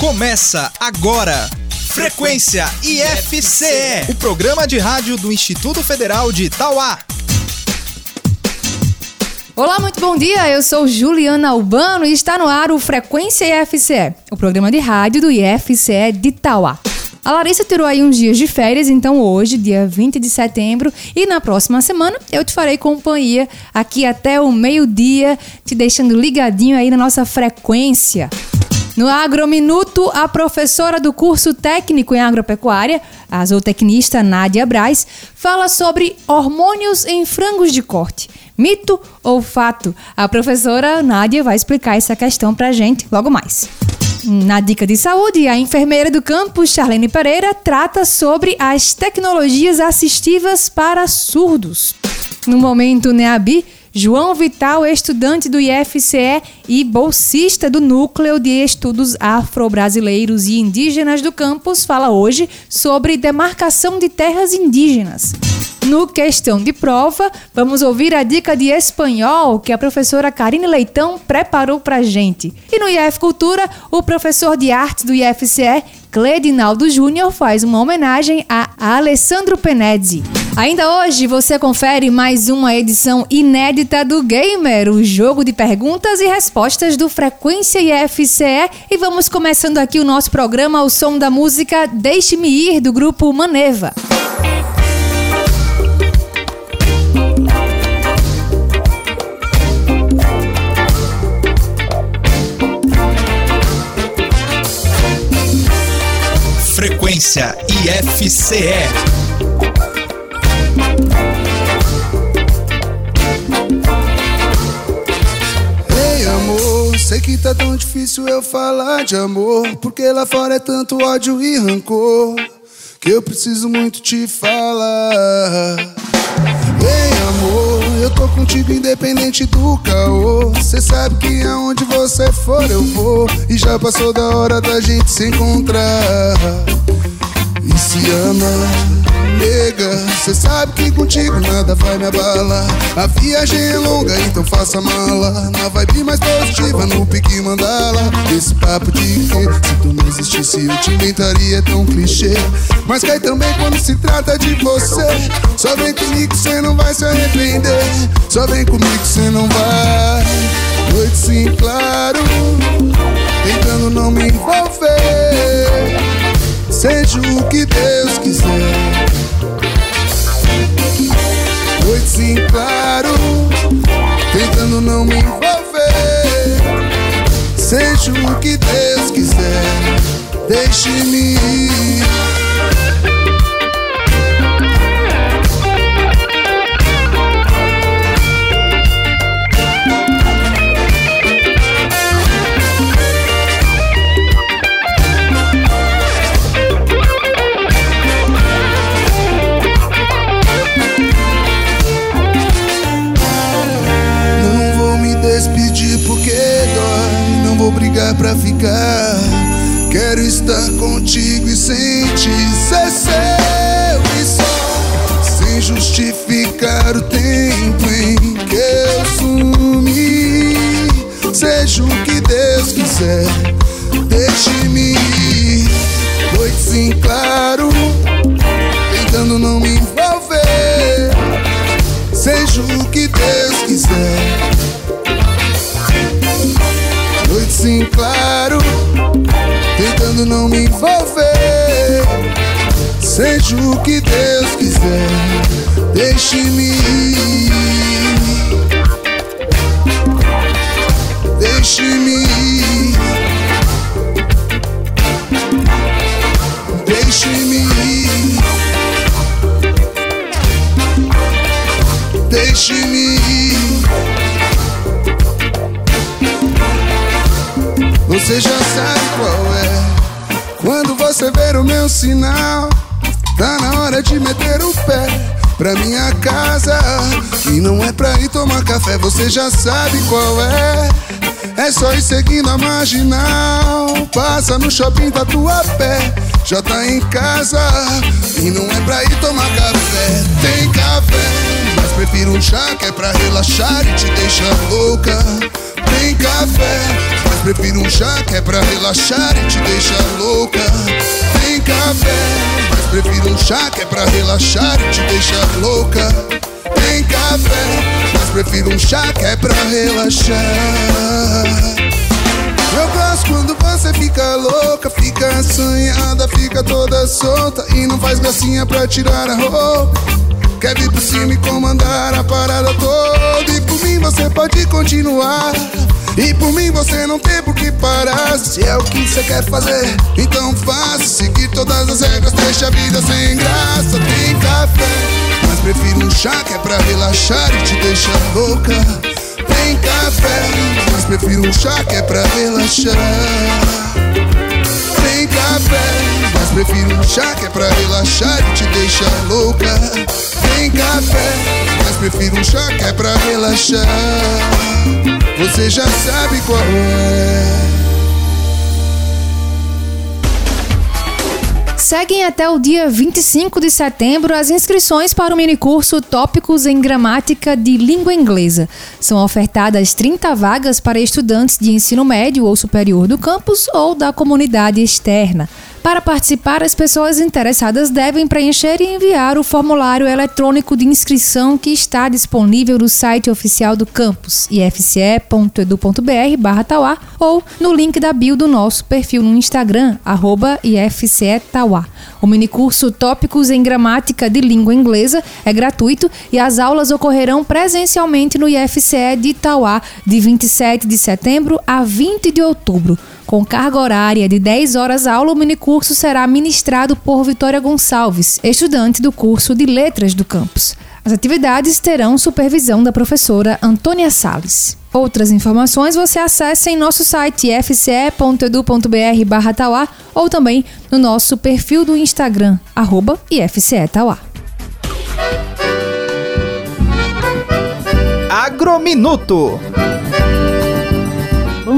Começa agora. Frequência IFCE, o programa de rádio do Instituto Federal de Itauá. Olá, muito bom dia. Eu sou Juliana Albano e está no ar o Frequência IFCE, o programa de rádio do IFCE de Itauá. A Larissa tirou aí uns dias de férias, então hoje, dia 20 de setembro, e na próxima semana eu te farei companhia aqui até o meio-dia, te deixando ligadinho aí na nossa frequência. No Agrominuto, a professora do curso técnico em agropecuária, a zootecnista Nádia Braz, fala sobre hormônios em frangos de corte. Mito ou fato? A professora Nádia vai explicar essa questão pra gente logo mais. Na dica de saúde, a enfermeira do campus, Charlene Pereira, trata sobre as tecnologias assistivas para surdos. No momento NEABI, João Vital, estudante do IFCE e bolsista do Núcleo de Estudos Afro-Brasileiros e Indígenas do campus, fala hoje sobre demarcação de terras indígenas. No Questão de Prova, vamos ouvir a dica de espanhol que a professora Karine Leitão preparou pra gente. E no IF Cultura, o professor de arte do IFCE, Cledinaldo Júnior, faz uma homenagem a Alessandro Penezzi. Ainda hoje você confere mais uma edição inédita do Gamer, o jogo de perguntas e respostas do Frequência IFCE. E vamos começando aqui o nosso programa ao som da música Deixe-me Ir, do grupo Maneva. IFCE. Ei, amor, sei que tá tão difícil eu falar de amor. Porque lá fora é tanto ódio e rancor. Que eu preciso muito te falar. Ei, amor, eu tô contigo independente do caô. Cê sabe que aonde você for eu vou. E já passou da hora da gente se encontrar. E se ama nega. Cê sabe que contigo nada vai me abalar. A viagem é longa, então faça mala. Na vibe mais positiva, no pique mandala. Esse papo de que se tu não existisse eu te inventaria é tão clichê. Mas cai também quando se trata de você. Só vem comigo, cê não vai se arrepender. Só vem comigo, cê não vai. Noite sim, claro. Tentando não me envolver. Seja o que Deus quiser. Noite sim, claro. Tentando não me envolver. Seja o que Deus quiser. Deixe-me ir. Pra ficar. Quero estar contigo e sentir ser seu e só. Sem justificar o tempo em que eu sumi. Seja o que Deus quiser, O que Deus quiser. Deixe-me ir. Deixe-me ir. Deixe-me ir. Deixe-me ir. Você já sabe qual é. Quando você ver o meu sinal, de meter o pé pra minha casa. E não é pra ir tomar café, você já sabe qual é. É só ir seguindo a marginal. Passa no shopping Tatuapé, já tá em casa. E não é pra ir tomar café, tem café. Mas prefiro um chá que é pra relaxar e te deixar louca. Tem café, mas prefiro um chá que é pra relaxar e te deixar louca. Tem café, prefiro um chá que é pra relaxar e te deixar louca. Tem café, mas prefiro um chá que é pra relaxar. Eu gosto quando você fica louca, fica assanhada, fica toda solta e não faz gracinha pra tirar a roupa. Quer vir por cima e comandar a parada toda E por mim você pode continuar E por mim você não tem por que parar. Se é o que você quer fazer, então faça. Seguir todas as regras, deixa a vida sem graça. Tem café, mas prefiro um chá que é pra relaxar e te deixar louca. Tem café, mas prefiro um chá que é pra relaxar. Tem café, mas prefiro um chá que é pra relaxar e te deixar louca. Tem café, mas prefiro um chá que é pra relaxar Você já sabe qual é Seguem até o dia 25 de setembro as inscrições para o minicurso Tópicos em Gramática de Língua Inglesa. São ofertadas 30 vagas para estudantes de ensino médio ou superior do campus ou da comunidade externa. Para participar, as pessoas interessadas devem preencher e enviar o formulário eletrônico de inscrição que está disponível no site oficial do campus, ifce.edu.br/tauá, ou no link da bio do nosso perfil no Instagram, ifcetauá. O minicurso Tópicos em Gramática de Língua Inglesa é gratuito e as aulas ocorrerão presencialmente no IFCE de Itauá, de 27 de setembro a 20 de outubro. Com carga horária de 10 horas aula, o minicurso será ministrado por Vitória Gonçalves, estudante do curso de Letras do campus. As atividades terão supervisão da professora Antônia Sales. Outras informações você acessa em nosso site fce.edu.br barra Tauá ou também no nosso perfil do Instagram, arroba IFCE Agrominuto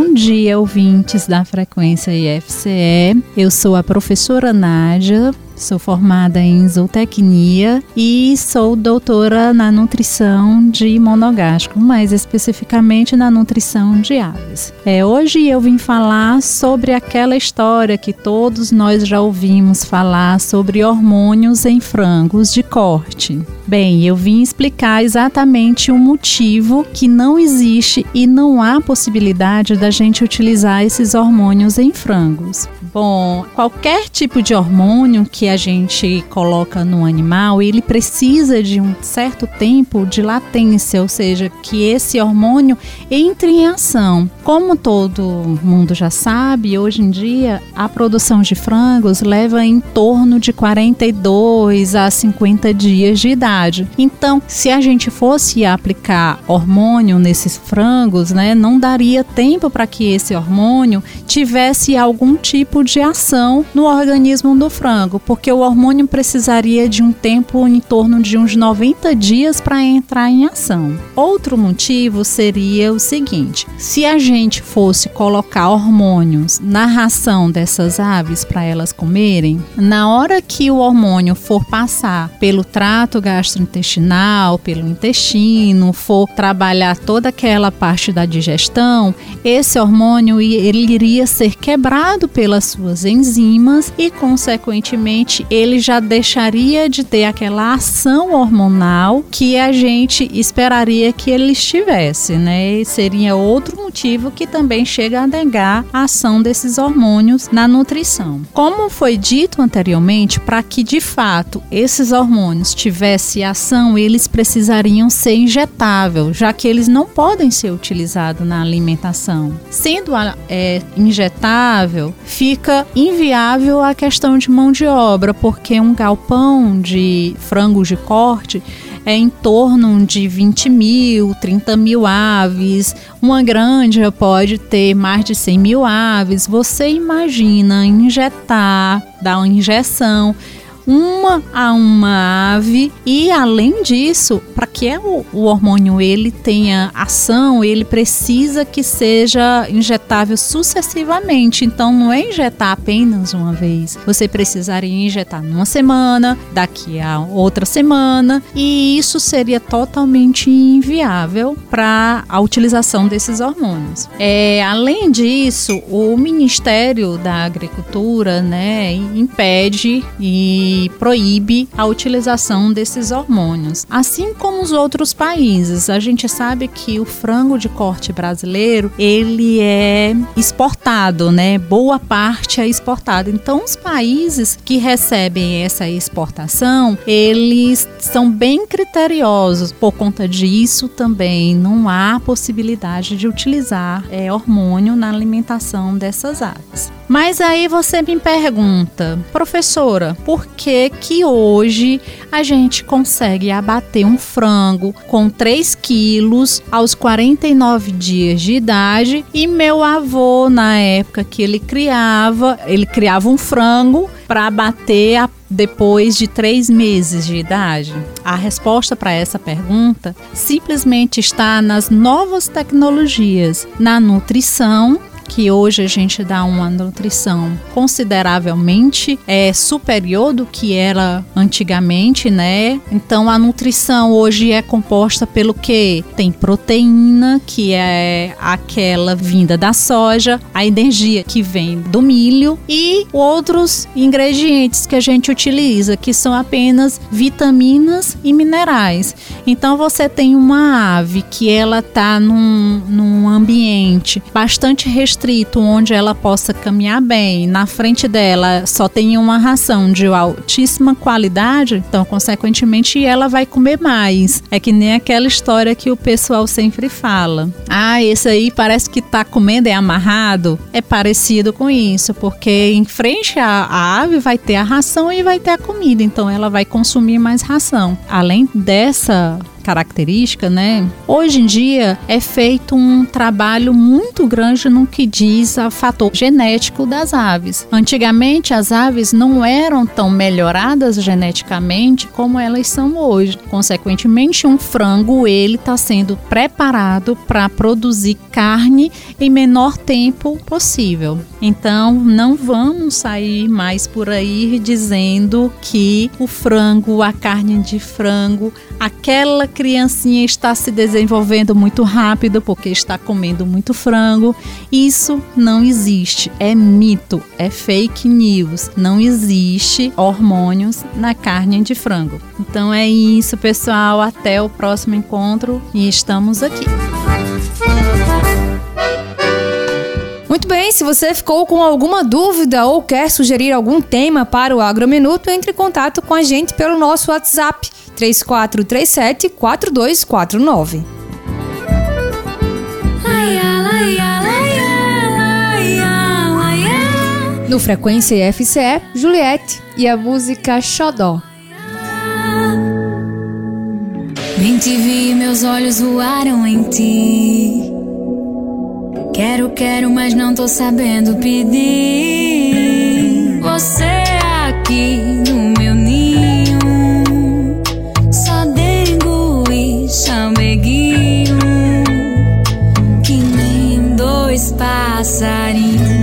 Bom dia, ouvintes da Frequência IFCE. Eu sou a professora Nádia, Sou formada em zootecnia e sou doutora na nutrição de monogástrico, mais especificamente na nutrição de aves. É, hoje eu vim falar sobre aquela história que todos nós já ouvimos falar sobre hormônios em frangos de corte. Bem, eu vim explicar exatamente o motivo que não existe e não há possibilidade da gente utilizar esses hormônios em frangos. Bom, qualquer tipo de hormônio que a gente coloca no animal, ele precisa de um certo tempo de latência, ou seja, que esse hormônio entre em ação. Como todo mundo já sabe, hoje em dia a produção de frangos leva em torno de 42 a 50 dias de idade. Então, se a gente fosse aplicar hormônio nesses frangos, né, não daria tempo para que esse hormônio tivesse algum tipo de ação no organismo do frango, porque o hormônio precisaria de um tempo em torno de uns 90 dias para entrar em ação. Outro motivo seria o seguinte: se a gente fosse colocar hormônios na ração dessas aves para elas comerem, na hora que o hormônio for passar pelo trato gastrointestinal pelo intestino, for trabalhar toda aquela parte da digestão, esse hormônio ele iria ser quebrado pelas suas enzimas e, consequentemente, ele já deixaria de ter aquela ação hormonal que a gente esperaria que ele estivesse, né? E seria outro motivo que também chega a negar a ação desses hormônios na nutrição. Como foi dito anteriormente, para que de fato esses hormônios tivessem ação, eles precisariam ser injetáveis, já que eles não podem ser utilizados na alimentação. Sendo é, injetável, fica inviável a questão de mão de obra, porque um galpão de frangos de corte é em torno de 20 mil, 30 mil aves. Uma granja pode ter mais de 100 mil aves. Você imagina injetar, dar uma injeção uma a uma ave e além disso, para que o, o hormônio ele tenha ação, ele precisa que seja injetável sucessivamente. Então não é injetar apenas uma vez. Você precisaria injetar numa semana, daqui a outra semana, e isso seria totalmente inviável para a utilização desses hormônios. É, além disso, o Ministério da Agricultura, né, impede e proíbe a utilização desses hormônios, assim como os outros países. A gente sabe que o frango de corte brasileiro ele é exportado, né? Boa parte é exportado. Então, os países que recebem essa exportação, eles são bem criteriosos. Por conta disso, também não há possibilidade de utilizar é, hormônio na alimentação dessas aves. Mas aí você me pergunta, professora, por que que hoje a gente consegue abater um frango com 3 quilos aos 49 dias de idade e meu avô, na época que ele criava, ele criava um frango para abater a depois de três meses de idade? A resposta para essa pergunta simplesmente está nas novas tecnologias, na nutrição que hoje a gente dá uma nutrição consideravelmente é, superior do que era antigamente, né? Então a nutrição hoje é composta pelo que? Tem proteína, que é aquela vinda da soja, a energia que vem do milho e outros ingredientes que a gente utiliza, que são apenas vitaminas e minerais. Então você tem uma ave que ela tá num, num ambiente bastante restrito restrito onde ela possa caminhar bem, na frente dela só tem uma ração de altíssima qualidade, então consequentemente ela vai comer mais. É que nem aquela história que o pessoal sempre fala. Ah, esse aí parece que tá comendo é amarrado. É parecido com isso, porque em frente à, ave vai ter a ração e vai ter a comida, então ela vai consumir mais ração. Além dessa característica, né? Hoje em dia é feito um trabalho muito grande no que diz ao fator genético das aves. Antigamente as aves não eram tão melhoradas geneticamente como elas são hoje. Consequentemente, um frango ele está sendo preparado para produzir carne em menor tempo possível. Então, não vamos sair mais por aí dizendo que o frango, a carne de frango, aquela criancinha está se desenvolvendo muito rápido porque está comendo muito frango. Isso não existe, é mito, é fake news. Não existe hormônios na carne de frango. Então é isso, pessoal. Até o próximo encontro e estamos aqui. Muito bem, se você ficou com alguma dúvida ou quer sugerir algum tema para o Agrominuto, entre em contato com a gente pelo nosso WhatsApp 3437 4249. No Frequência FCE, Juliette e a música Xodó. Bem te vi, meus olhos voaram em ti. Quero, quero, mas não tô sabendo pedir. Você aqui no meu ninho, só dengo e chameguinho, que nem dois passarinhos.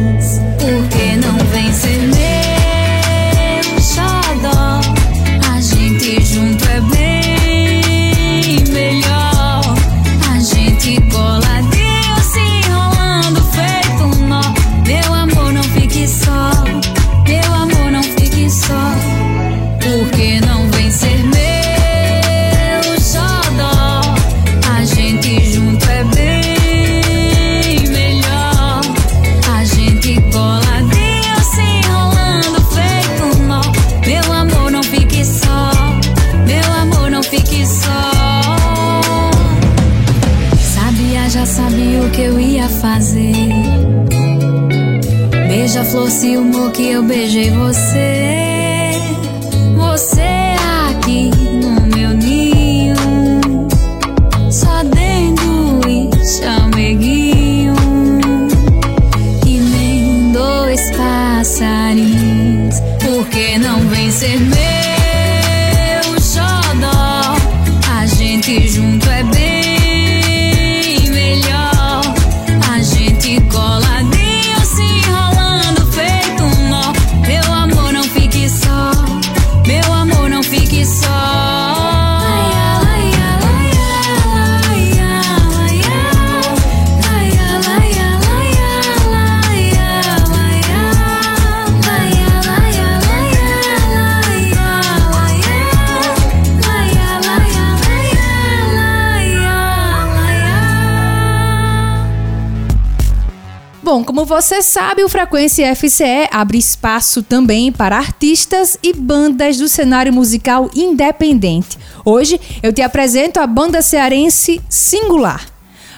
Você sabe, o Frequência FCE abre espaço também para artistas e bandas do cenário musical independente. Hoje eu te apresento a banda cearense Singular.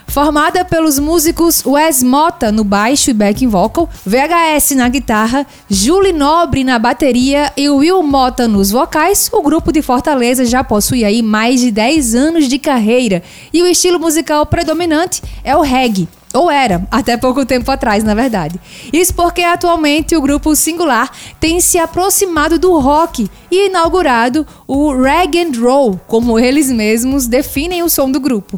Formada pelos músicos Wes Mota no baixo e backing vocal, VHS na guitarra, Julie Nobre na bateria e Will Mota nos vocais, o grupo de Fortaleza já possui aí mais de 10 anos de carreira e o estilo musical predominante é o reggae. Ou era, até pouco tempo atrás, na verdade. Isso porque atualmente o grupo Singular tem se aproximado do rock e inaugurado o rag and roll, como eles mesmos definem o som do grupo.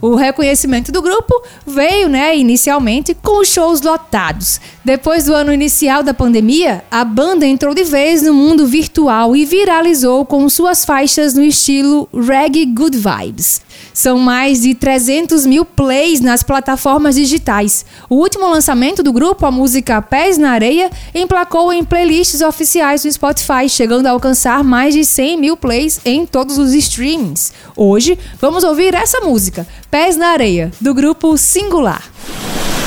O reconhecimento do grupo veio, né, inicialmente com shows lotados. Depois do ano inicial da pandemia, a banda entrou de vez no mundo virtual e viralizou com suas faixas no estilo reggae good vibes. São mais de 300 mil plays nas plataformas digitais. O último lançamento do grupo, a música Pés na Areia, emplacou em playlists oficiais do Spotify, chegando a alcançar mais de 100 mil plays em todos os streamings. Hoje, vamos ouvir essa música, Pés na Areia, do grupo Singular.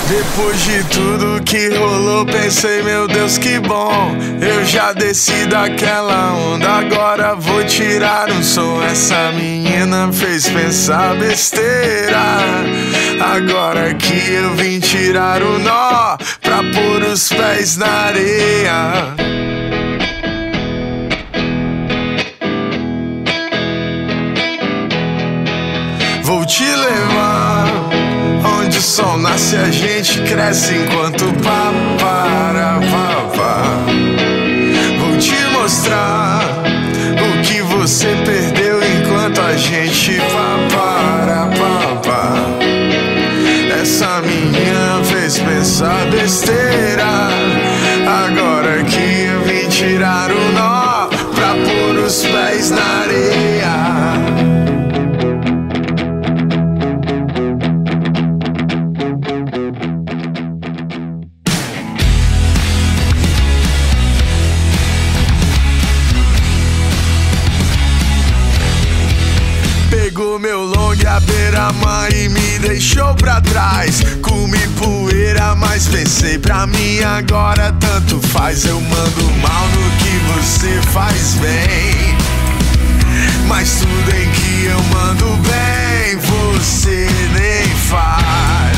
Depois de tudo que rolou, pensei, meu Deus, que bom. Eu já desci daquela onda, agora vou tirar um som. Essa menina fez pensar besteira. Agora que eu vim tirar o nó pra pôr os pés na areia. Vou te levar o sol nasce, a gente cresce enquanto papara. Vou te mostrar o que você perdeu enquanto a gente papara. Essa minha fez pensar besteira. Agora que eu vim tirar o nó pra pôr os pés na deixou pra trás. Comi poeira, mas pensei pra mim agora tanto faz. Eu mando mal no que você faz bem. Mas tudo em que eu mando bem, você nem faz.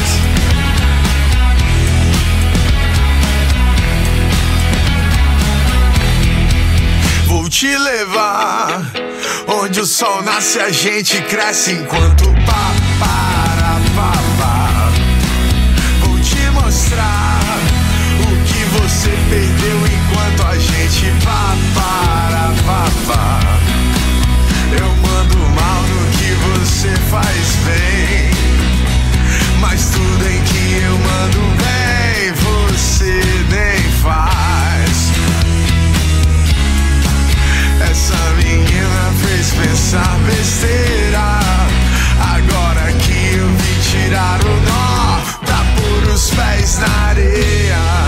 Vou te levar onde o sol nasce, a gente cresce enquanto papara gente papara papá. Eu mando mal no que você faz bem, mas tudo em que eu mando bem, você nem faz. Essa menina fez pensar besteira. Agora que eu vim tirar o nó pra pôr os pés na areia.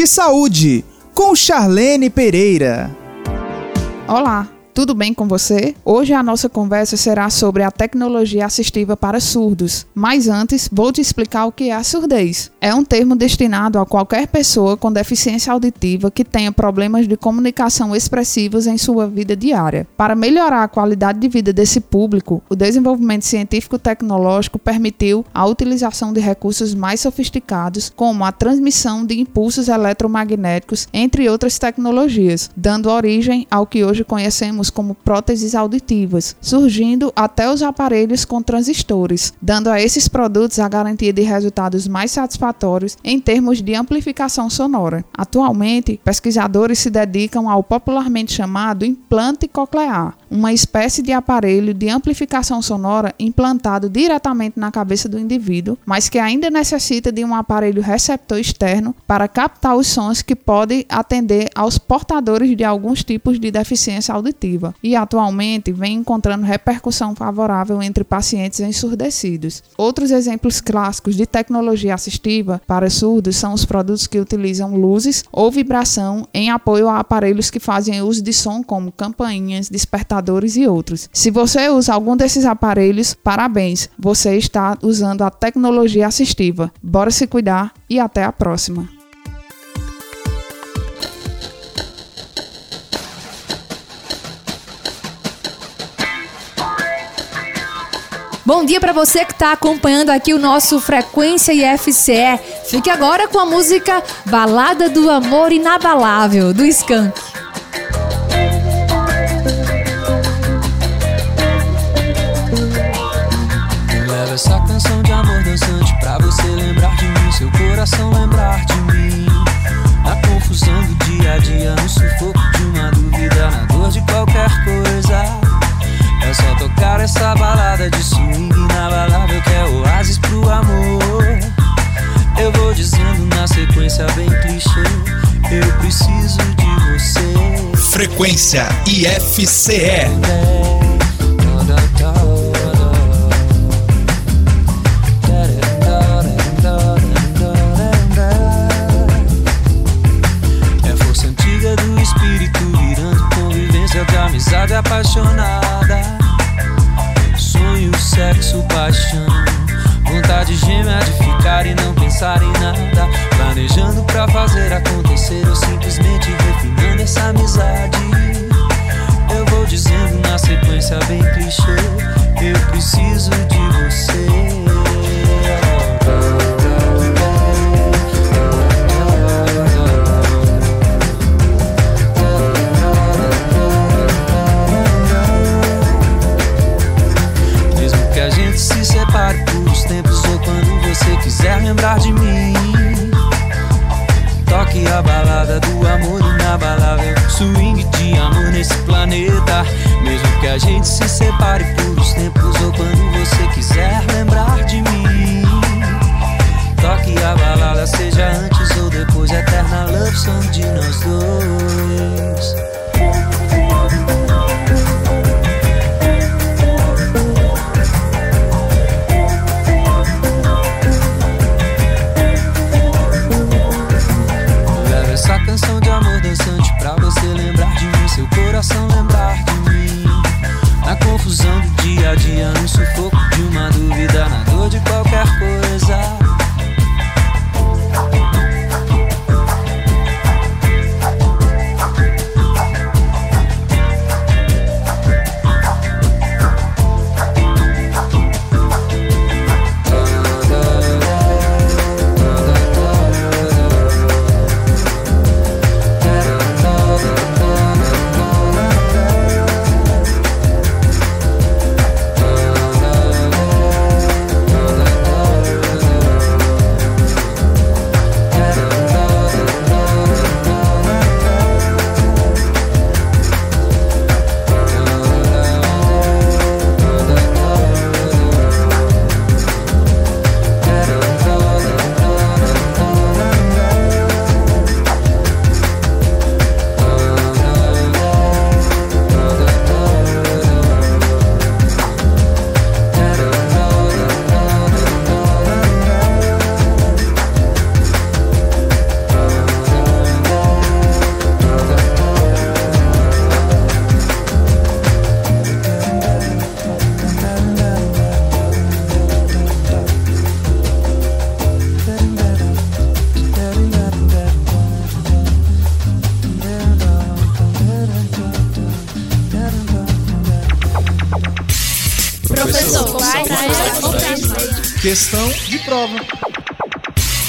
De saúde com Charlene Pereira. Olá, tudo bem com você? Hoje a nossa conversa será sobre a tecnologia assistiva para surdos. Mas antes, vou te explicar o que é a surdez. É um termo destinado a qualquer pessoa com deficiência auditiva que tenha problemas de comunicação expressivos em sua vida diária. Para melhorar a qualidade de vida desse público, o desenvolvimento científico-tecnológico permitiu a utilização de recursos mais sofisticados, como a transmissão de impulsos eletromagnéticos, entre outras tecnologias, dando origem ao que hoje conhecemos como próteses auditivas, surgindo até os aparelhos com transistores, dando a esses produtos a garantia de resultados mais satisfatórios em termos de amplificação sonora. Atualmente, pesquisadores se dedicam ao popularmente chamado implante coclear, uma espécie de aparelho de amplificação sonora implantado diretamente na cabeça do indivíduo, mas que ainda necessita de um aparelho receptor externo para captar os sons que podem atender aos portadores de alguns tipos de deficiência auditiva e atualmente vem encontrando repercussão favorável entre pacientes ensurdecidos. Outros exemplos clássicos de tecnologia assistiva para surdos são os produtos que utilizam luzes ou vibração em apoio a aparelhos que fazem uso de som como campainhas, despertadores e outros. Se você usa algum desses aparelhos, parabéns, você está usando a tecnologia assistiva. Bora se cuidar e até a próxima. Bom dia para você que está acompanhando aqui o nosso Frequência IFCE. Fique agora com a música Balada do Amor Inabalável, do Skank. Canção de amor dançante pra você lembrar de mim, seu coração lembrar de mim. Na confusão do dia a dia, no sufoco de uma dúvida, na dor de qualquer coisa. É só tocar essa balada de swing inabalável que é oásis pro amor. Eu vou dizendo na sequência bem clichê, eu preciso de você. Frequência IFCE. É apaixonada. Sonho, sexo, paixão. Vontade gêmea de ficar e não pensar em nada. Planejando pra fazer acontecer ou simplesmente refinando essa amizade. Eu vou dizendo na sequência bem clichê. Eu preciso de lembrar de mim. Toque a balada do amor inabalável, swing de amor nesse planeta. Mesmo que a gente se separe por os tempos ou quando você quiser lembrar de mim. Toque a balada, seja antes ou depois, eterna love song de nós dois. coração lembrar de mim. Na confusão do dia a dia, no sufoco de uma dúvida, na dor de qualquer prova.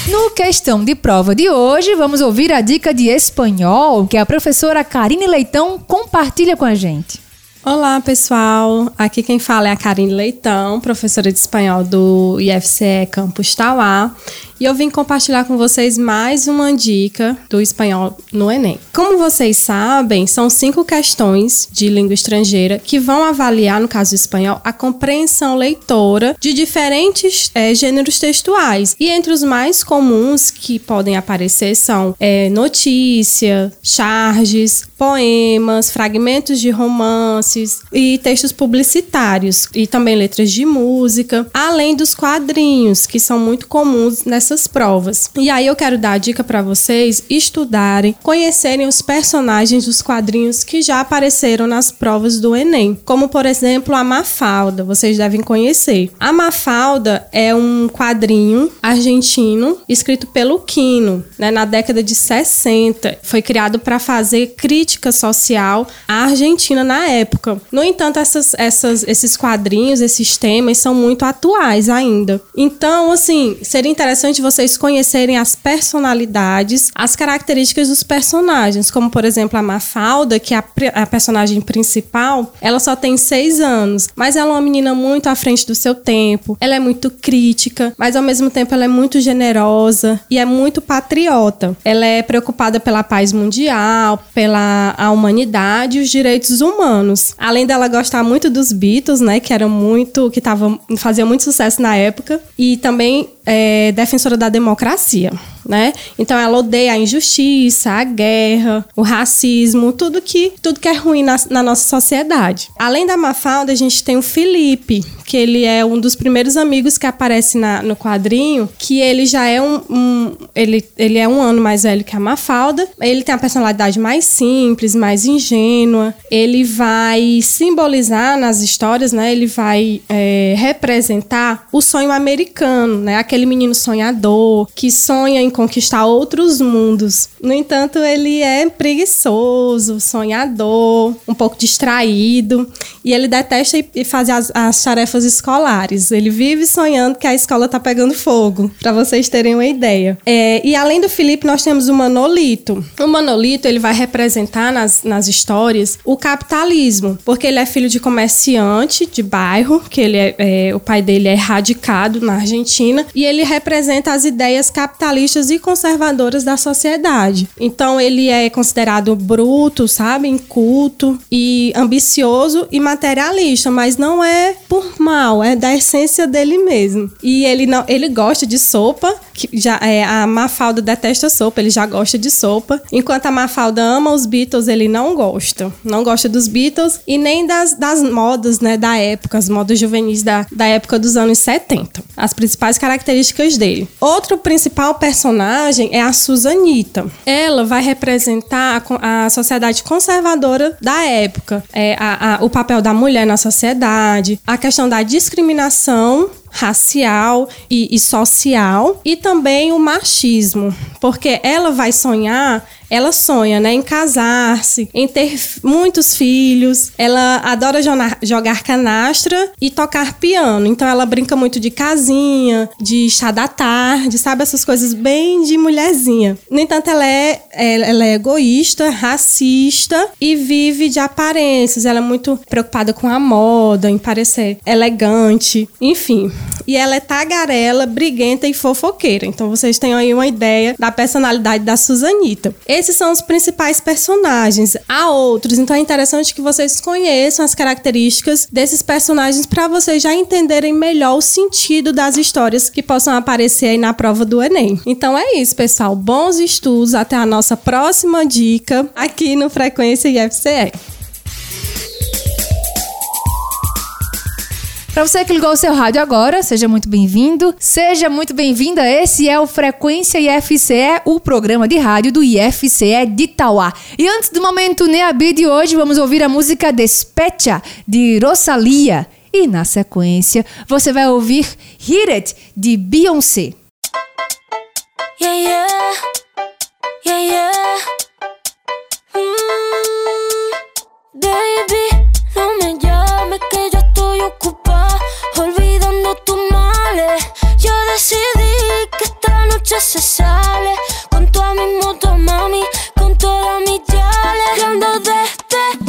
No questão de prova de hoje, vamos ouvir a dica de espanhol que a professora Karine Leitão compartilha com a gente. Olá, pessoal. Aqui quem fala é a Karine Leitão, professora de espanhol do IFCE Campus Tauá. E eu vim compartilhar com vocês mais uma dica do espanhol no Enem. Como vocês sabem, são cinco questões de língua estrangeira que vão avaliar, no caso do espanhol, a compreensão leitora de diferentes é, gêneros textuais. E entre os mais comuns que podem aparecer são é, notícia, charges, poemas, fragmentos de romances e textos publicitários e também letras de música, além dos quadrinhos que são muito comuns nessas provas. E aí eu quero dar a dica para vocês estudarem, conhecerem os personagens dos quadrinhos que já apareceram nas provas do Enem, como por exemplo a Mafalda, vocês devem conhecer. A Mafalda é um quadrinho argentino escrito pelo Quino, né, na década de 60. Foi criado para fazer crítica social à Argentina na época. No entanto, essas, essas, esses quadrinhos, esses temas são muito atuais ainda. Então, assim, seria interessante vocês conhecerem as personalidades, as características dos personagens, como por exemplo a Mafalda, que é a, a personagem principal, ela só tem seis anos, mas ela é uma menina muito à frente do seu tempo, ela é muito crítica, mas ao mesmo tempo ela é muito generosa e é muito patriota. Ela é preocupada pela paz mundial, pela a humanidade e os direitos humanos. Além dela gostar muito dos Beatles, né, que eram muito, que estavam faziam muito sucesso na época, e também é defensora da democracia, né? Então ela odeia a injustiça, a guerra, o racismo, tudo que tudo que é ruim na, na nossa sociedade. Além da Mafalda, a gente tem o Felipe, que ele é um dos primeiros amigos que aparece na, no quadrinho, que ele já é um, um, ele, ele é um ano mais velho que a Mafalda. Ele tem a personalidade mais simples, mais ingênua. Ele vai simbolizar nas histórias, né? Ele vai é, representar o sonho americano, né? Aquele menino sonhador que sonha em conquistar outros mundos. No entanto, ele é preguiçoso, sonhador, um pouco distraído e ele detesta ir fazer as, as tarefas escolares. Ele vive sonhando que a escola tá pegando fogo, para vocês terem uma ideia. É, e além do Felipe, nós temos o Manolito. O Manolito ele vai representar nas, nas histórias o capitalismo, porque ele é filho de comerciante de bairro, que ele é, é o pai dele é radicado na Argentina e ele representa as ideias capitalistas e conservadoras da sociedade. Então ele é considerado bruto, sabe, inculto e ambicioso e materialista, mas não é por mal, é da essência dele mesmo. E ele não, ele gosta de sopa, que já é a Mafalda detesta sopa, ele já gosta de sopa, enquanto a Mafalda ama os Beatles, ele não gosta. Não gosta dos Beatles e nem das, das modas, né, da época, as modas juvenis da, da época dos anos 70. As principais características dele. Outro principal personagem é a Susanita. Ela vai representar a, a sociedade conservadora da época, é, a, a, o papel da mulher na sociedade, a questão da discriminação racial e, e, social e também o machismo, porque ela vai sonhar ela sonha, né, em casar-se, em ter muitos filhos. Ela adora jogar canastra e tocar piano. Então ela brinca muito de casinha, de chá da tarde, sabe essas coisas bem de mulherzinha. No entanto, ela é, ela é egoísta, racista e vive de aparências. Ela é muito preocupada com a moda, em parecer elegante, enfim. E ela é tagarela, briguenta e fofoqueira. Então vocês têm aí uma ideia da personalidade da Susanita. Esses são os principais personagens. Há outros, então é interessante que vocês conheçam as características desses personagens para vocês já entenderem melhor o sentido das histórias que possam aparecer aí na prova do Enem. Então é isso, pessoal. Bons estudos. Até a nossa próxima dica aqui no Frequência IFCE. Para você que ligou o seu rádio agora, seja muito bem-vindo, seja muito bem-vinda. Esse é o Frequência IFCE, o programa de rádio do IFCE de Itauá. E antes do momento Neabi de hoje, vamos ouvir a música Despecha, de Rosalia. E na sequência, você vai ouvir Hit It, de Beyoncé. Yeah, yeah. Yeah, yeah. Mm, baby, noche se sale. Con toda mi moto, mami, con toda mi chale. Ando desde este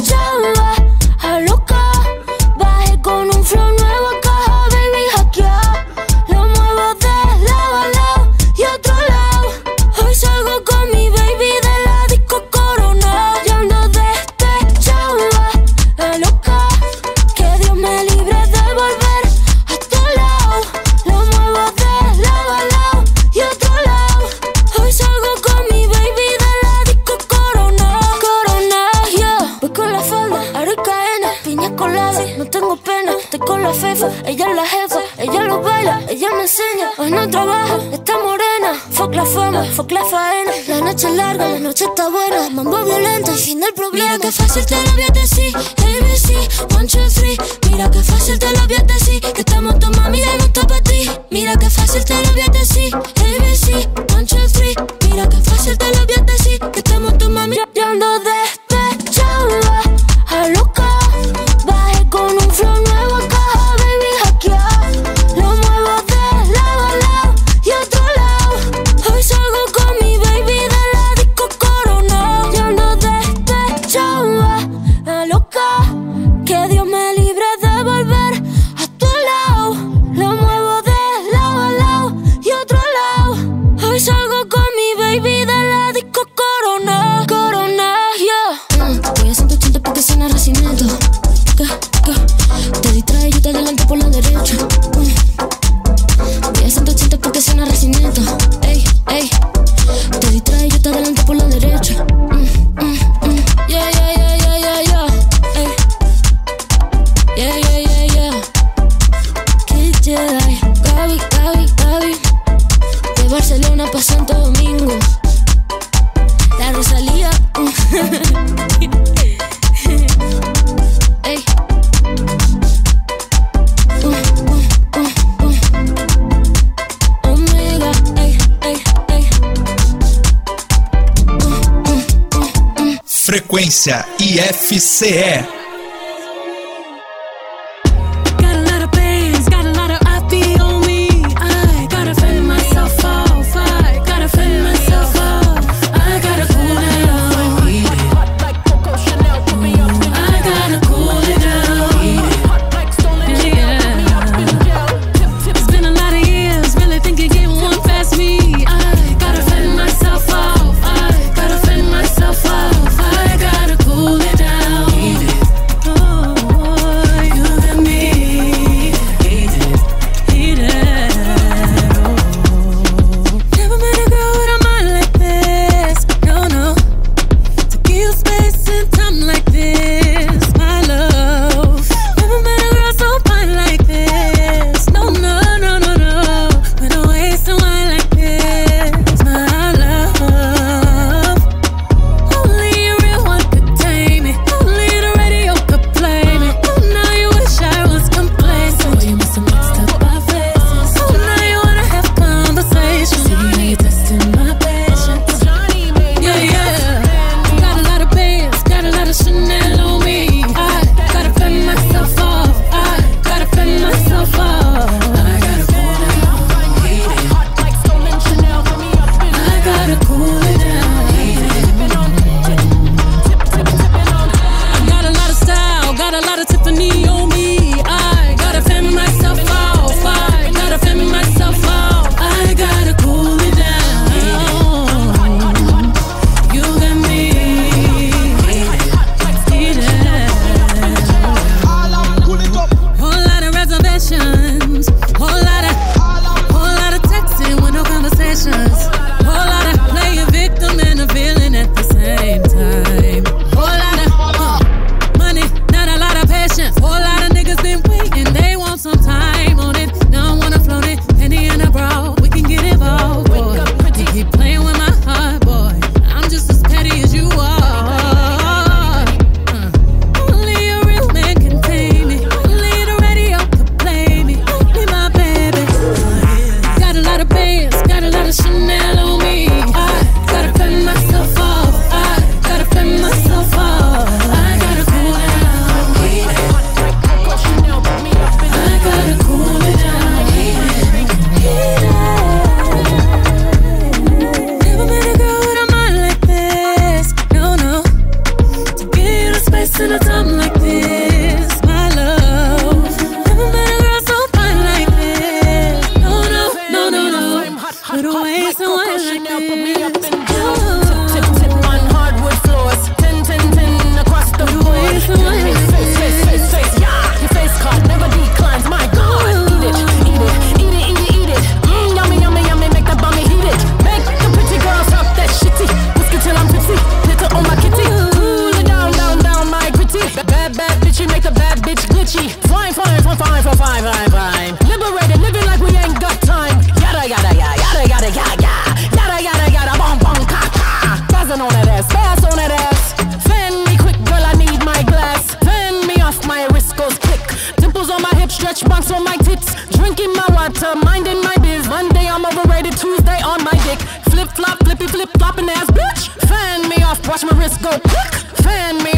Frequência IFCE.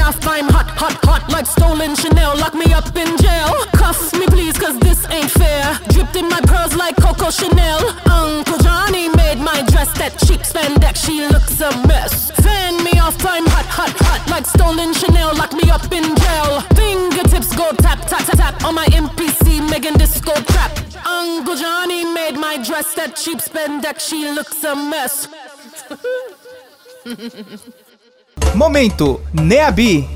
Fan me off, I'm hot, hot, hot like stolen Chanel. Lock me up in jail. Cuff me please, cause this ain't fair. Dripped in my pearls like Coco Chanel. Uncle Johnny made my dress that cheap spandex. She looks a mess. Fan me off, I'm hot, hot, hot like stolen Chanel. Lock me up in jail. Fingertips go tap, tap, tap, tap on my MPC, Megan Disco trap. Uncle Johnny made my dress that cheap spandex. She looks a mess. Momento Neabi.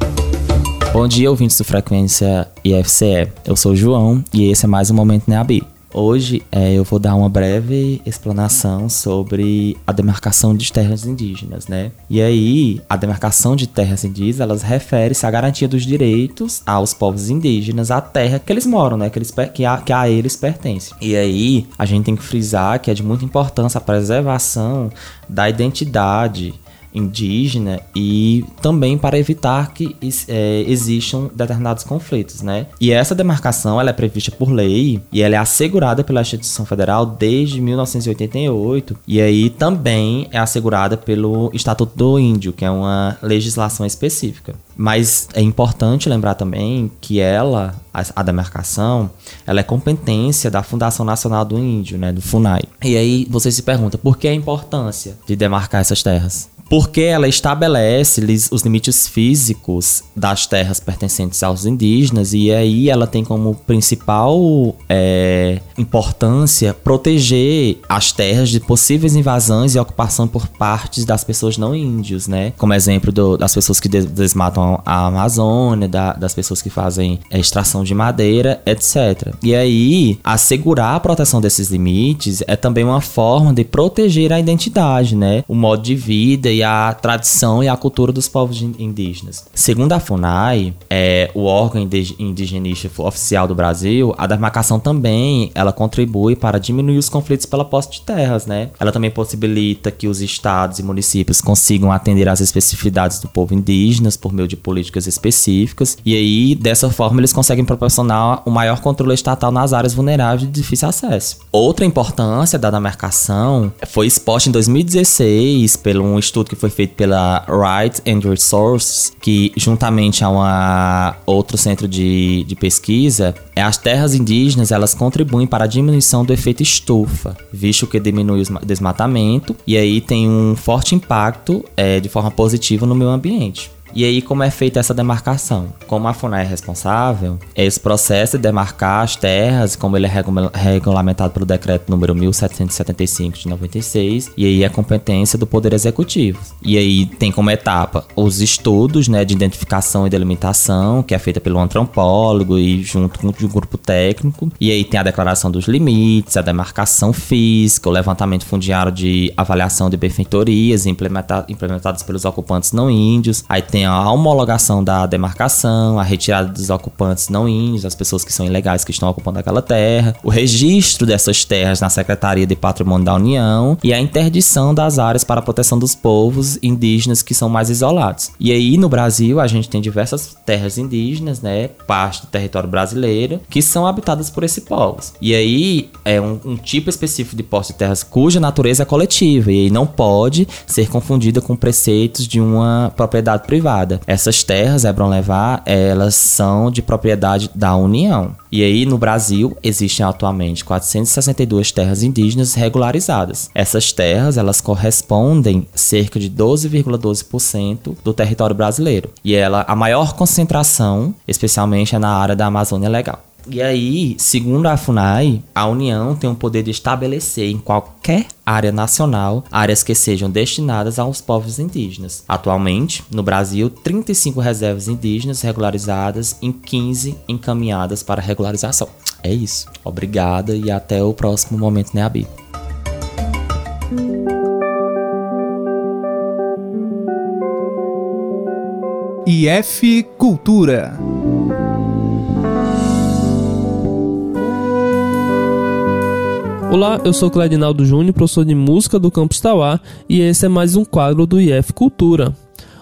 Bom dia, ouvintes do Frequência IFCE. Eu sou o João e esse é mais um Momento Neabi. Hoje é, eu vou dar uma breve explanação sobre a demarcação de terras indígenas, né? E aí, a demarcação de terras indígenas, elas refere-se à garantia dos direitos aos povos indígenas à terra que eles moram, né? Que, eles, que, a, que a eles pertence. E aí, a gente tem que frisar que é de muita importância a preservação da identidade indígena e também para evitar que é, existam determinados conflitos, né? E essa demarcação ela é prevista por lei e ela é assegurada pela Instituição Federal desde 1988 e aí também é assegurada pelo Estatuto do Índio, que é uma legislação específica. Mas é importante lembrar também que ela, a, a demarcação, ela é competência da Fundação Nacional do Índio, né, do FUNAI. E aí você se pergunta, por que a importância de demarcar essas terras? Porque ela estabelece os limites físicos das terras pertencentes aos indígenas e aí ela tem como principal é, importância proteger as terras de possíveis invasões e ocupação por partes das pessoas não índios, né? Como exemplo do- das pessoas que des- desmatam a Amazônia, da- das pessoas que fazem extração de madeira, etc. E aí, assegurar a proteção desses limites é também uma forma de proteger a identidade, né? O modo de vida e a tradição e a cultura dos povos in- indígenas. Segundo a FUNAI, é, o órgão indi- indigenista oficial do Brasil, a demarcação também ela contribui para diminuir os conflitos pela posse de terras, né? Ela também possibilita que os estados e municípios consigam atender às especificidades do povo indígenas por meio de políticas específicas e aí dessa forma eles conseguem proporcionar o maior controle estatal nas áreas vulneráveis de difícil acesso. Outra importância da demarcação foi exposta em 2016 pelo um estudo que foi feito pela Right and Resources, que juntamente a uma outro centro de, de pesquisa, é as terras indígenas elas contribuem para a diminuição do efeito estufa, visto que diminui o esma- desmatamento e aí tem um forte impacto é, de forma positiva no meio ambiente. E aí, como é feita essa demarcação? Como a FUNAI é responsável, esse processo de demarcar as terras, como ele é regula- regulamentado pelo decreto número 1775 de 96, e aí é competência do Poder Executivo. E aí tem como etapa os estudos né, de identificação e delimitação, que é feita pelo antropólogo e junto com o grupo técnico. E aí tem a declaração dos limites, a demarcação física, o levantamento fundiário de avaliação de benfeitorias implementa- implementadas pelos ocupantes não índios. Aí tem a homologação da demarcação, a retirada dos ocupantes não índios, as pessoas que são ilegais que estão ocupando aquela terra, o registro dessas terras na Secretaria de Patrimônio da União e a interdição das áreas para a proteção dos povos indígenas que são mais isolados. E aí no Brasil a gente tem diversas terras indígenas, né, parte do território brasileiro, que são habitadas por esses povos. E aí é um, um tipo específico de posse de terras cuja natureza é coletiva e aí não pode ser confundida com preceitos de uma propriedade privada. Essas terras, bom levar, elas são de propriedade da União. E aí no Brasil existem atualmente 462 terras indígenas regularizadas. Essas terras, elas correspondem cerca de 12,12% do território brasileiro. E ela a maior concentração, especialmente é na área da Amazônia Legal. E aí, segundo a FUNAI, a União tem o poder de estabelecer em qualquer área nacional áreas que sejam destinadas aos povos indígenas. Atualmente, no Brasil, 35 reservas indígenas regularizadas e 15 encaminhadas para regularização. É isso. Obrigada e até o próximo momento, né, Abi? IF Cultura. Olá, eu sou Cledinaldo Júnior, professor de música do Campus Tauá, e esse é mais um quadro do IF Cultura.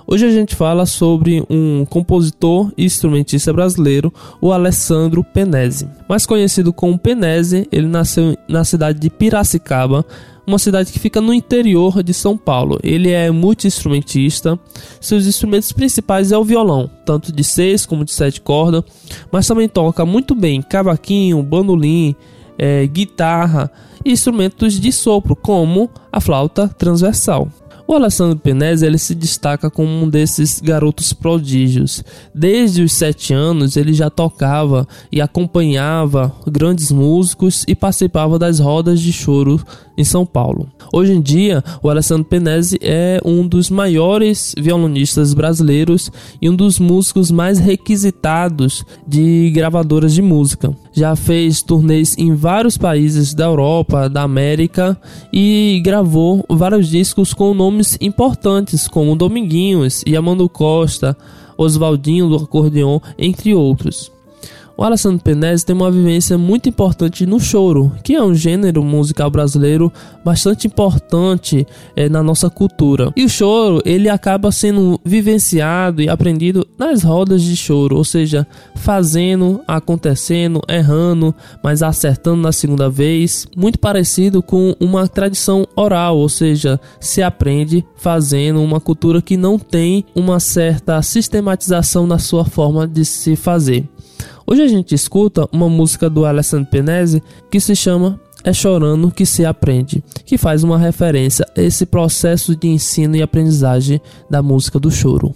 Hoje a gente fala sobre um compositor e instrumentista brasileiro, o Alessandro Penese. Mais conhecido como Penese, ele nasceu na cidade de Piracicaba, uma cidade que fica no interior de São Paulo. Ele é multi-instrumentista. Seus instrumentos principais é o violão, tanto de seis como de sete cordas, mas também toca muito bem cavaquinho, bandolim, é, guitarra e instrumentos de sopro, como a flauta transversal. O Alessandro Penese ele se destaca como um desses garotos prodígios. Desde os sete anos ele já tocava e acompanhava grandes músicos e participava das rodas de choro em São Paulo. Hoje em dia, o Alessandro Penese é um dos maiores violonistas brasileiros e um dos músicos mais requisitados de gravadoras de música. Já fez turnês em vários países da Europa, da América e gravou vários discos com nomes importantes como Dominguinhos, Yamando Costa, Oswaldinho do acordeon, entre outros. O Alessandro Penese tem uma vivência muito importante no choro, que é um gênero musical brasileiro bastante importante é, na nossa cultura. E o choro, ele acaba sendo vivenciado e aprendido nas rodas de choro, ou seja, fazendo, acontecendo, errando, mas acertando na segunda vez, muito parecido com uma tradição oral, ou seja, se aprende fazendo uma cultura que não tem uma certa sistematização na sua forma de se fazer. Hoje a gente escuta uma música do Alessandro Penese que se chama É Chorando que se Aprende, que faz uma referência a esse processo de ensino e aprendizagem da música do choro.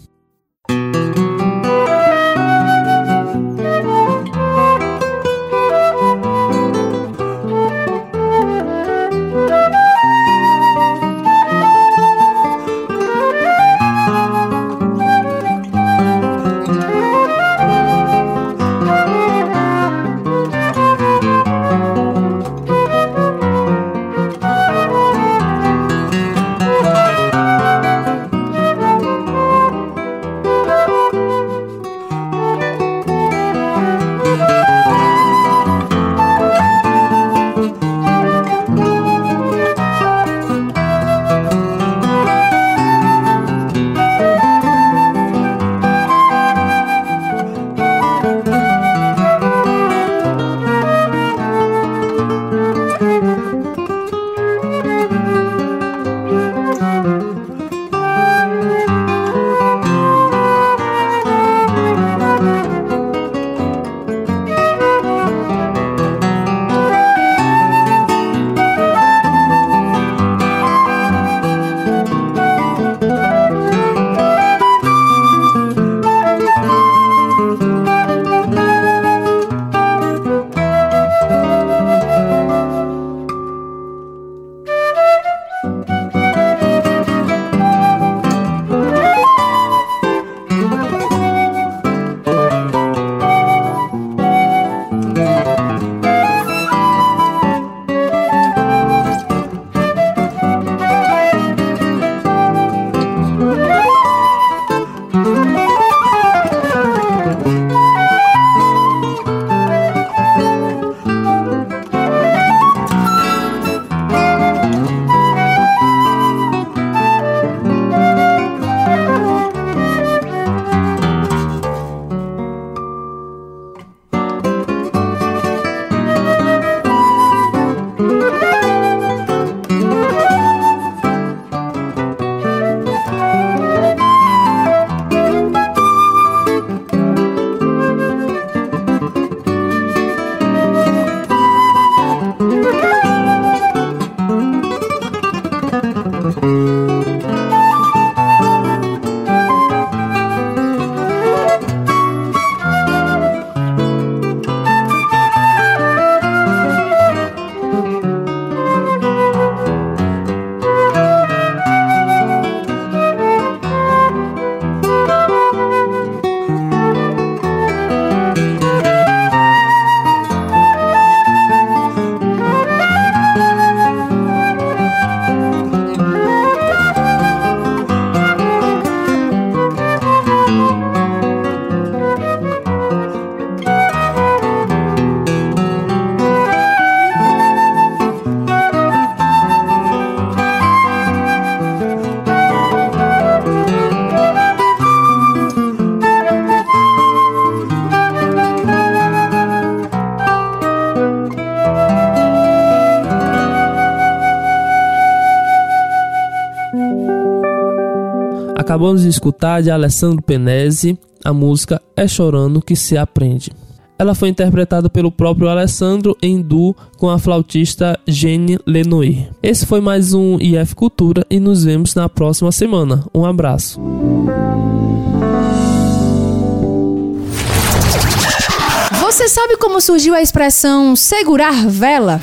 Acabamos de escutar de Alessandro Penese a música É Chorando que se aprende. Ela foi interpretada pelo próprio Alessandro em duo com a flautista Jenny Lenoir. Esse foi mais um IF Cultura e nos vemos na próxima semana. Um abraço. Você sabe como surgiu a expressão segurar vela?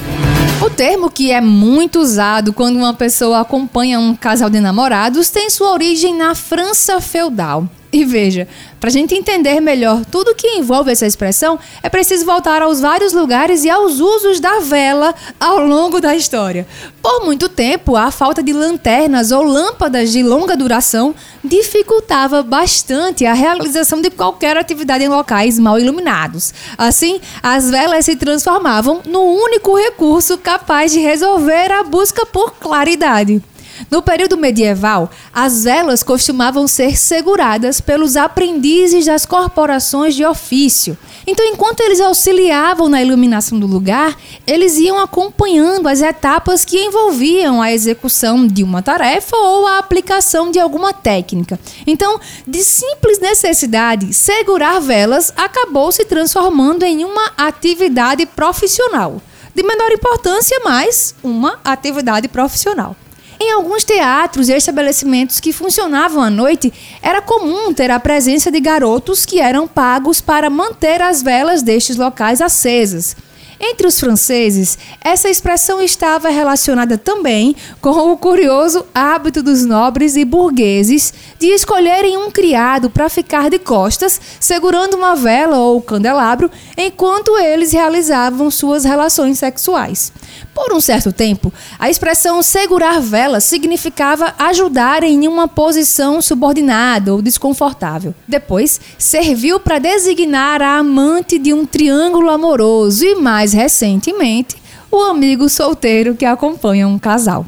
O termo que é muito usado quando uma pessoa acompanha um casal de namorados tem sua origem na França feudal. E veja, para a gente entender melhor tudo que envolve essa expressão, é preciso voltar aos vários lugares e aos usos da vela ao longo da história. Por muito tempo, a falta de lanternas ou lâmpadas de longa duração dificultava bastante a realização de qualquer atividade em locais mal iluminados. Assim, as velas se transformavam no único recurso capaz de resolver a busca por claridade. No período medieval, as velas costumavam ser seguradas pelos aprendizes das corporações de ofício. Então, enquanto eles auxiliavam na iluminação do lugar, eles iam acompanhando as etapas que envolviam a execução de uma tarefa ou a aplicação de alguma técnica. Então, de simples necessidade, segurar velas acabou se transformando em uma atividade profissional. De menor importância, mas uma atividade profissional. Em alguns teatros e estabelecimentos que funcionavam à noite, era comum ter a presença de garotos que eram pagos para manter as velas destes locais acesas. Entre os franceses, essa expressão estava relacionada também com o curioso hábito dos nobres e burgueses de escolherem um criado para ficar de costas, segurando uma vela ou candelabro, enquanto eles realizavam suas relações sexuais. Por um certo tempo, a expressão segurar vela significava ajudar em uma posição subordinada ou desconfortável. Depois, serviu para designar a amante de um triângulo amoroso e, mais recentemente, o amigo solteiro que acompanha um casal.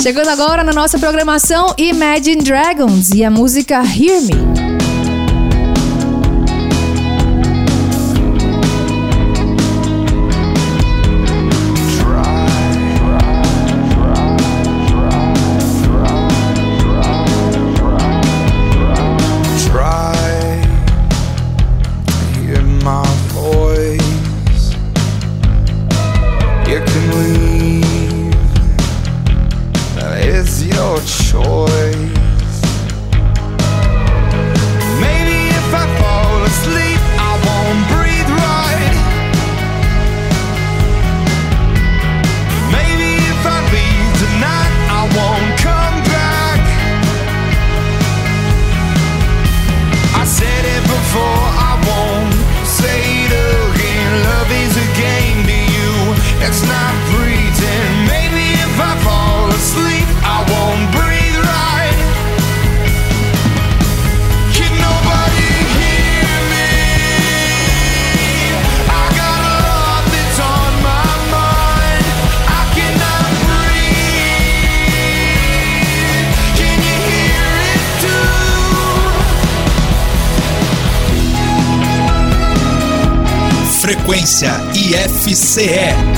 Chegando agora na nossa programação Imagine Dragons e a música Hear Me. Frequência IFCE.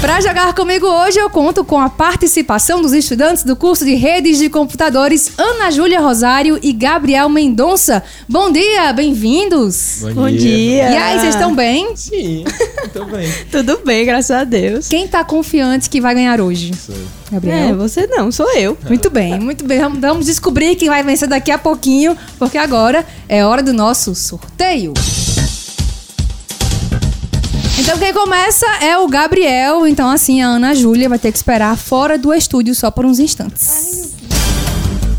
Para jogar comigo hoje, eu conto com a participação dos estudantes do curso de Redes de Computadores Ana Júlia Rosário e Gabriel Mendonça. Bom dia, bem-vindos. Bom Bom dia. E aí, vocês estão bem? Sim, tô bem. Tudo bem, graças a Deus. Quem tá confiante que vai ganhar hoje? Sou. Gabriel? É, você não, sou eu. Muito bem, muito bem. Vamos- Vamos descobrir quem vai vencer daqui a pouquinho, porque agora é hora do nosso sorteio. Então quem começa é o Gabriel, então assim a Ana Júlia vai ter que esperar fora do estúdio só por uns instantes.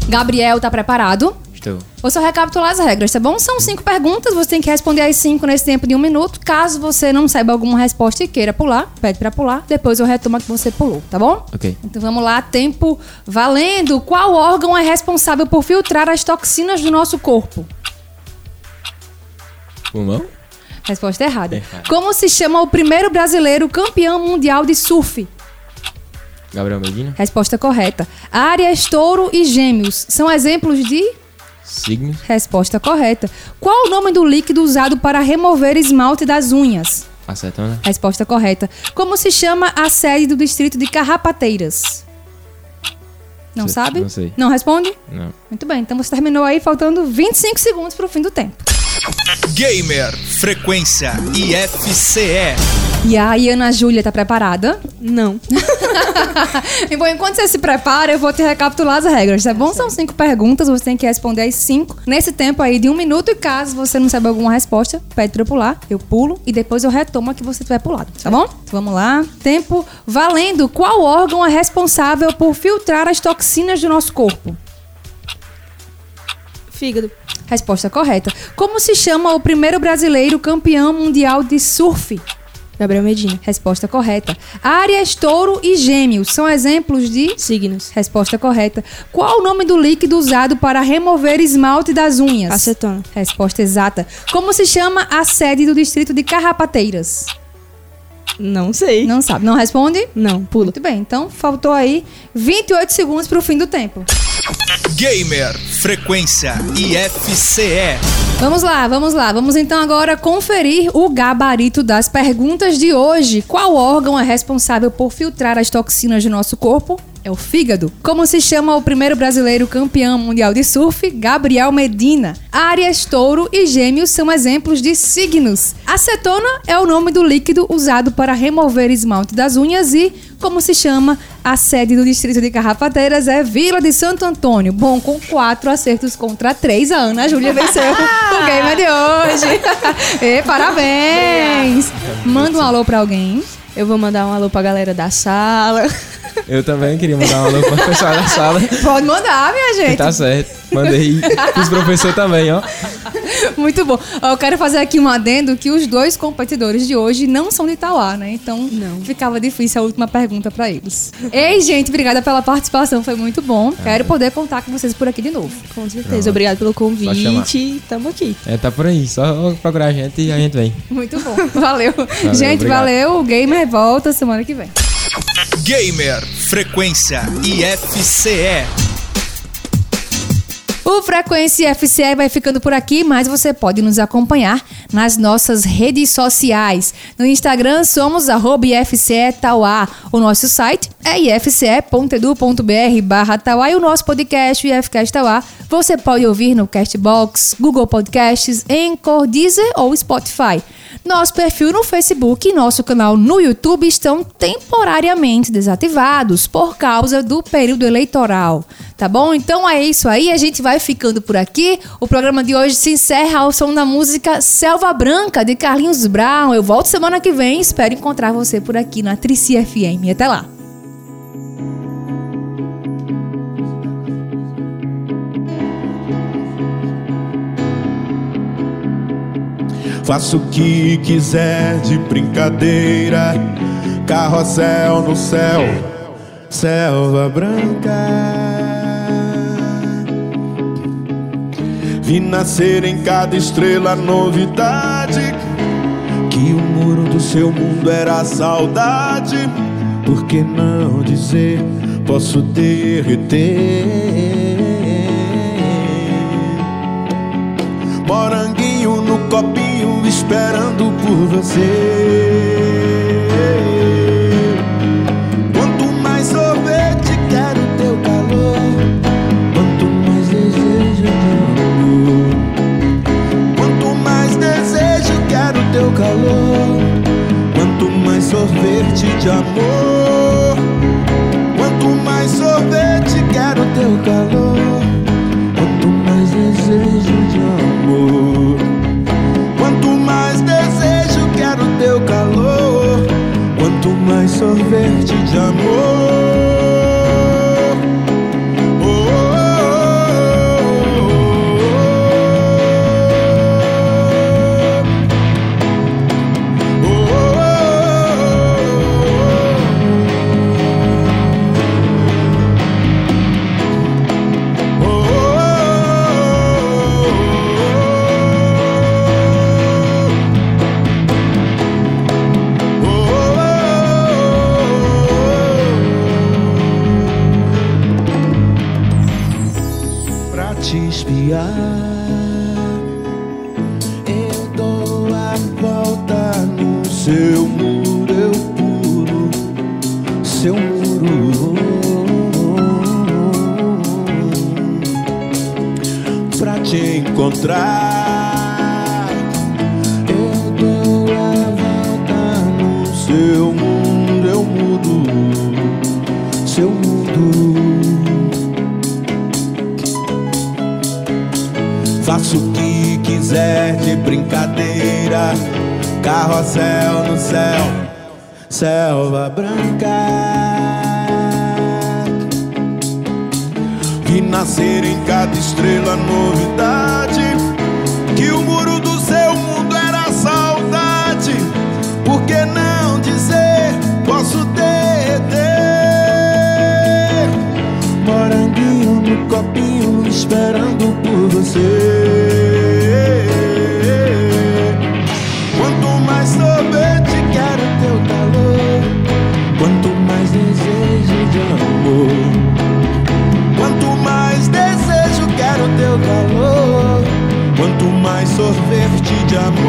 Gabriel, tá preparado? Estou. Vou só recapitular as regras, tá bom? São cinco perguntas, você tem que responder as cinco nesse tempo de um minuto. Caso você não saiba alguma resposta e queira pular, pede pra pular. Depois eu retomo a que você pulou, tá bom? Ok. Então vamos lá, tempo valendo. Qual órgão é responsável por filtrar as toxinas do nosso corpo? Pulmão? Resposta errada. Como se chama o primeiro brasileiro campeão mundial de surf? Gabriel Medina? Resposta correta. Áries, touro e gêmeos são exemplos de Signos? resposta correta. Qual o nome do líquido usado para remover esmalte das unhas? Acetona? Resposta correta. Como se chama a sede do distrito de Carrapateiras? Não sabe? não sei. Não responde? Não. Muito bem, então você terminou aí faltando 25 segundos pro fim do tempo. Gamer Frequência IFCE. E aí, Ana Júlia, tá preparada? Não. Bom, enquanto você se prepara, eu vou te recapitular as regras, tá bom? São cinco perguntas, você tem que responder as cinco nesse tempo aí de um minuto. E caso você não saiba alguma resposta, pede pra eu pular, eu pulo e depois eu retomo a que você tiver pulado, tá bom? Então vamos lá. Tempo valendo. Qual órgão é responsável por filtrar as toxinas do nosso corpo? Fígado. Resposta correta. Como se chama o primeiro brasileiro campeão mundial de surf? Gabriel Medina. Resposta correta. Áries, touro e gêmeos são exemplos de Signos. Resposta correta. Qual o nome do líquido usado para remover esmalte das unhas? Acetona. Resposta exata. Como se chama a sede do distrito de Carrapateiras? Não sei. Não sabe. Não responde? Não, pulo. Muito bem. Então, faltou aí 28 segundos para o fim do tempo. Gamer Frequência IFCE. Vamos lá, vamos lá. Vamos então agora conferir o gabarito das perguntas de hoje. Qual órgão é responsável por filtrar as toxinas do nosso corpo? É o fígado. Como se chama o primeiro brasileiro campeão mundial de surf? Gabriel Medina. Áries, touro e gêmeos são exemplos de signos. Acetona é o nome do líquido usado para remover esmalte das unhas e, como se chama, a sede do distrito de Carrapateiras é Vila de Santo Antônio. Bom, com quatro acertos contra três, a Ana Júlia venceu o game de hoje. e parabéns! Manda um alô pra alguém. Eu vou mandar um alô pra galera da sala. Eu também queria mandar um alô pro pessoal da sala. Pode mandar, minha gente. Tá certo. Mandei pros professores também, ó. Muito bom. Eu quero fazer aqui um adendo que os dois competidores de hoje não são de Itauá, né? Então ficava difícil a última pergunta pra eles. Ei, gente, obrigada pela participação, foi muito bom. Quero poder contar com vocês por aqui de novo. Com certeza. Pronto. Obrigado pelo convite. Tamo aqui. É, tá por aí. Só procurar a gente e a gente vem. Muito bom. Valeu. gente, obrigado. valeu. O Gamer volta semana que vem. Gamer Frequência IFCE. O Frequência FCE vai ficando por aqui, mas você pode nos acompanhar nas nossas redes sociais. No Instagram somos arroba IFCE Tauá. O nosso site é ifce.edu.br barra Tauá e o nosso podcast, IFCast Tauá, você pode ouvir no Castbox, Google Podcasts, Anchor, Deezer ou Spotify. Nosso perfil no Facebook e nosso canal no YouTube estão temporariamente desativados por causa do período eleitoral. Tá bom? Então é isso aí, a gente vai ficando por aqui. O programa de hoje se encerra ao som da música Selva Branca de Carlinhos Brown. Eu volto semana que vem, espero encontrar você por aqui na Trici FM. Até lá. Faço o que quiser de brincadeira. Carrossel no céu, selva branca. Vi nascer em cada estrela novidade. Que o muro do seu mundo era saudade. Por que não dizer? Posso derreter. Morando esperando por você. Quanto mais sorvete quero teu calor, quanto mais desejo de amor. Quanto mais desejo quero teu calor, quanto mais sorvete de amor. Quanto mais sorvete quero teu calor, mais sorvete de amor. Eu dou a volta no seu mundo, eu mudo seu mundo. Faço o que quiser de brincadeira. Carrossel no céu, selva branca. Vi nascer em cada estrela novidade. Esperando por você. Quanto mais sorvete quero teu calor, quanto mais desejo de amor. Quanto mais desejo quero teu calor, quanto mais sorvete de amor.